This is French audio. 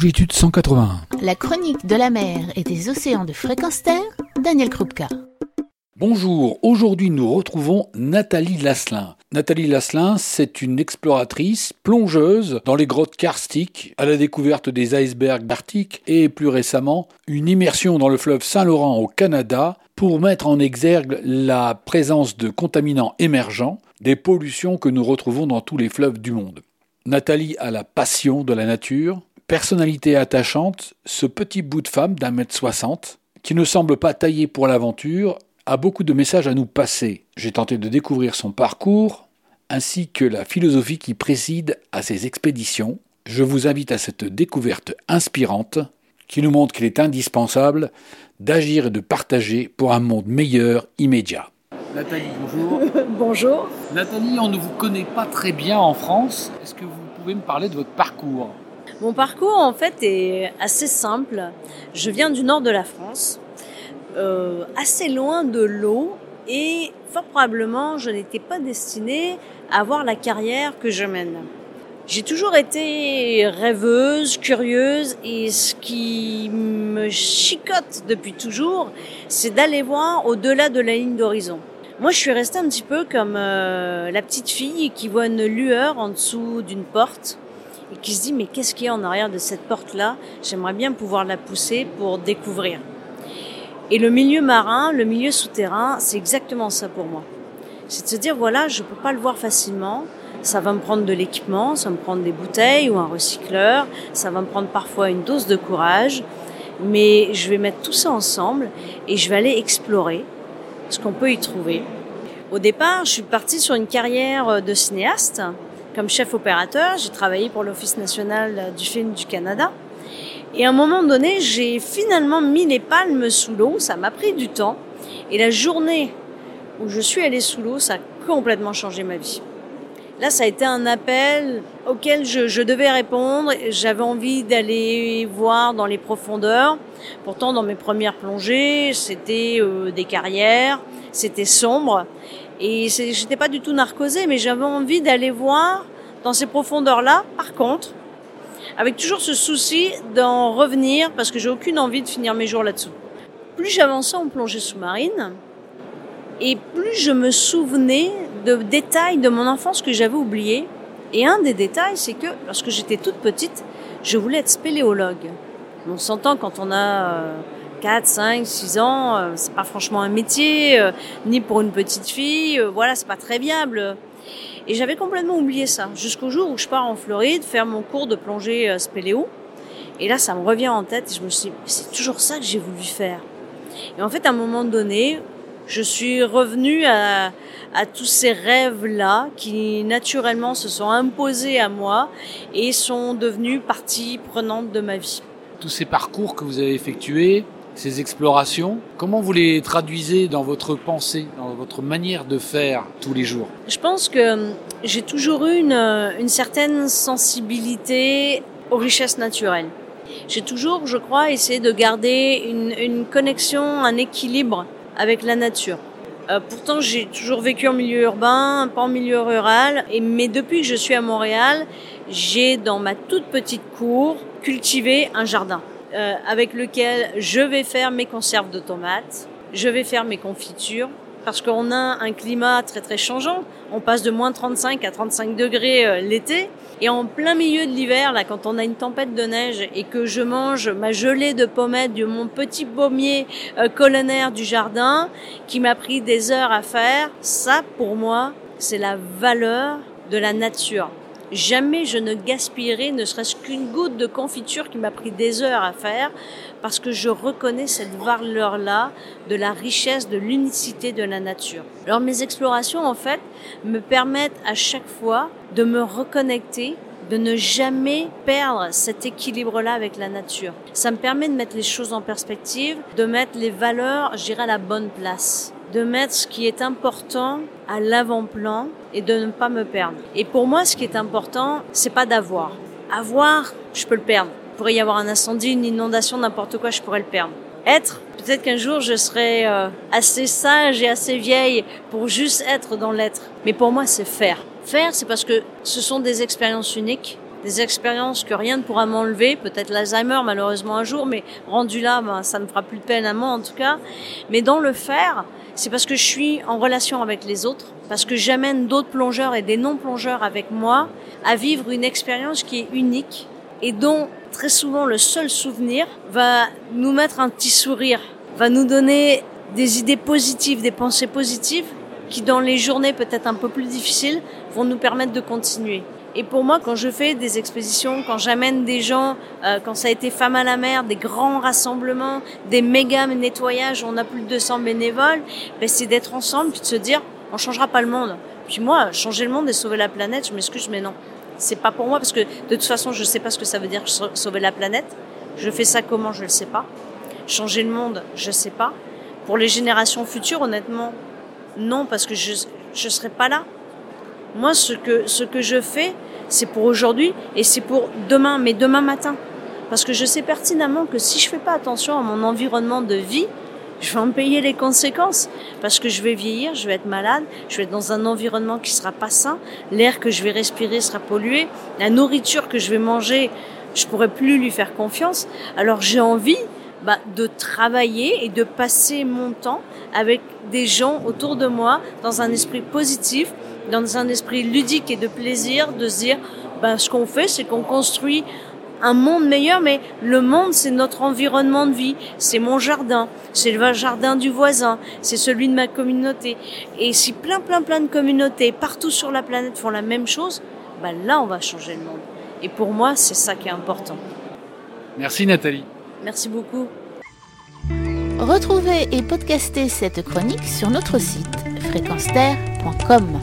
Longitude 181. La chronique de la mer et des océans de fréquence terre, Daniel Krupka. Bonjour, aujourd'hui nous retrouvons Nathalie Lasselin. Nathalie Lasselin, c'est une exploratrice, plongeuse dans les grottes karstiques, à la découverte des icebergs arctiques et plus récemment une immersion dans le fleuve Saint-Laurent au Canada pour mettre en exergue la présence de contaminants émergents, des pollutions que nous retrouvons dans tous les fleuves du monde. Nathalie a la passion de la nature, personnalité attachante, ce petit bout de femme d'un mètre soixante, qui ne semble pas taillé pour l'aventure, a beaucoup de messages à nous passer. J'ai tenté de découvrir son parcours, ainsi que la philosophie qui préside à ses expéditions. Je vous invite à cette découverte inspirante qui nous montre qu'il est indispensable d'agir et de partager pour un monde meilleur immédiat. Nathalie, bonjour. bonjour. Nathalie, on ne vous connaît pas très bien en France. Est-ce que vous pouvez me parler de votre parcours? Mon parcours, en fait, est assez simple. Je viens du nord de la France, euh, assez loin de l'eau, et fort probablement, je n'étais pas destinée à avoir la carrière que je mène. J'ai toujours été rêveuse, curieuse, et ce qui me chicote depuis toujours, c'est d'aller voir au-delà de la ligne d'horizon. Moi, je suis restée un petit peu comme euh, la petite fille qui voit une lueur en dessous d'une porte et qui se dit mais qu'est-ce qu'il y a en arrière de cette porte-là? J'aimerais bien pouvoir la pousser pour découvrir. Et le milieu marin, le milieu souterrain, c'est exactement ça pour moi. C'est de se dire voilà, je peux pas le voir facilement. Ça va me prendre de l'équipement, ça va me prendre des bouteilles ou un recycleur, ça va me prendre parfois une dose de courage, mais je vais mettre tout ça ensemble et je vais aller explorer ce qu'on peut y trouver. Au départ, je suis partie sur une carrière de cinéaste. Comme chef opérateur, j'ai travaillé pour l'Office national du film du Canada. Et à un moment donné, j'ai finalement mis les palmes sous l'eau. Ça m'a pris du temps. Et la journée où je suis allée sous l'eau, ça a complètement changé ma vie. Là, ça a été un appel auquel je, je devais répondre. J'avais envie d'aller voir dans les profondeurs. Pourtant, dans mes premières plongées, c'était euh, des carrières, c'était sombre. Et j'étais pas du tout narcosée, mais j'avais envie d'aller voir dans ces profondeurs-là. Par contre, avec toujours ce souci d'en revenir parce que j'ai aucune envie de finir mes jours là-dessous. Plus j'avançais en plongée sous-marine, et plus je me souvenais de détails de mon enfance que j'avais oubliés. Et un des détails, c'est que lorsque j'étais toute petite, je voulais être spéléologue. On s'entend quand on a 4, 5, 6 ans, euh, c'est pas franchement un métier, euh, ni pour une petite fille, euh, voilà, c'est pas très viable. Et j'avais complètement oublié ça, jusqu'au jour où je pars en Floride faire mon cours de plongée spéléo. Et là, ça me revient en tête et je me suis dit, c'est toujours ça que j'ai voulu faire. Et en fait, à un moment donné, je suis revenue à, à tous ces rêves-là qui naturellement se sont imposés à moi et sont devenus partie prenante de ma vie. Tous ces parcours que vous avez effectués, ces explorations, comment vous les traduisez dans votre pensée, dans votre manière de faire tous les jours? Je pense que hum, j'ai toujours eu une, une certaine sensibilité aux richesses naturelles. J'ai toujours, je crois, essayé de garder une, une connexion, un équilibre avec la nature. Euh, pourtant, j'ai toujours vécu en milieu urbain, pas en milieu rural. Et, mais depuis que je suis à Montréal, j'ai dans ma toute petite cour cultivé un jardin euh, avec lequel je vais faire mes conserves de tomates, je vais faire mes confitures, parce qu'on a un climat très très changeant. On passe de moins 35 à 35 degrés euh, l'été. Et en plein milieu de l'hiver, là, quand on a une tempête de neige et que je mange ma gelée de pommettes de mon petit pommier euh, colonnaire du jardin, qui m'a pris des heures à faire, ça, pour moi, c'est la valeur de la nature. Jamais je ne gaspillerai ne serait-ce qu'une goutte de confiture qui m'a pris des heures à faire parce que je reconnais cette valeur-là de la richesse, de l'unicité de la nature. Alors mes explorations, en fait, me permettent à chaque fois de me reconnecter de ne jamais perdre cet équilibre-là avec la nature. Ça me permet de mettre les choses en perspective, de mettre les valeurs, j'irai à la bonne place de mettre ce qui est important à l'avant-plan et de ne pas me perdre. Et pour moi, ce qui est important, c'est pas d'avoir. Avoir, je peux le perdre. Il pourrait y avoir un incendie, une inondation, n'importe quoi, je pourrais le perdre. Être, peut-être qu'un jour je serai euh, assez sage et assez vieille pour juste être dans l'être. Mais pour moi, c'est faire. Faire, c'est parce que ce sont des expériences uniques des expériences que rien ne pourra m'enlever, peut-être l'Alzheimer malheureusement un jour, mais rendu là, ben, ça ne fera plus de peine à moi en tout cas. Mais dans le faire, c'est parce que je suis en relation avec les autres, parce que j'amène d'autres plongeurs et des non-plongeurs avec moi à vivre une expérience qui est unique et dont très souvent le seul souvenir va nous mettre un petit sourire, va nous donner des idées positives, des pensées positives qui dans les journées peut-être un peu plus difficiles vont nous permettre de continuer. Et pour moi, quand je fais des expositions, quand j'amène des gens, euh, quand ça a été Femmes à la mer, des grands rassemblements, des méga nettoyages, on a plus de 200 bénévoles, ben c'est d'être ensemble puis de se dire, on changera pas le monde. Puis moi, changer le monde et sauver la planète, je m'excuse, mais non, c'est pas pour moi parce que de toute façon, je sais pas ce que ça veut dire sauver la planète. Je fais ça comment, je le sais pas. Changer le monde, je sais pas. Pour les générations futures, honnêtement, non, parce que je je serai pas là. Moi, ce que, ce que je fais, c'est pour aujourd'hui et c'est pour demain, mais demain matin. Parce que je sais pertinemment que si je fais pas attention à mon environnement de vie, je vais en payer les conséquences. Parce que je vais vieillir, je vais être malade, je vais être dans un environnement qui sera pas sain, l'air que je vais respirer sera pollué, la nourriture que je vais manger, je pourrai plus lui faire confiance. Alors j'ai envie bah, de travailler et de passer mon temps avec des gens autour de moi dans un esprit positif, dans un esprit ludique et de plaisir, de se dire, ben, ce qu'on fait, c'est qu'on construit un monde meilleur, mais le monde, c'est notre environnement de vie, c'est mon jardin, c'est le jardin du voisin, c'est celui de ma communauté. Et si plein, plein, plein de communautés partout sur la planète font la même chose, ben là, on va changer le monde. Et pour moi, c'est ça qui est important. Merci Nathalie. Merci beaucoup. Retrouvez et podcastez cette chronique sur notre site fréquenceterre.com.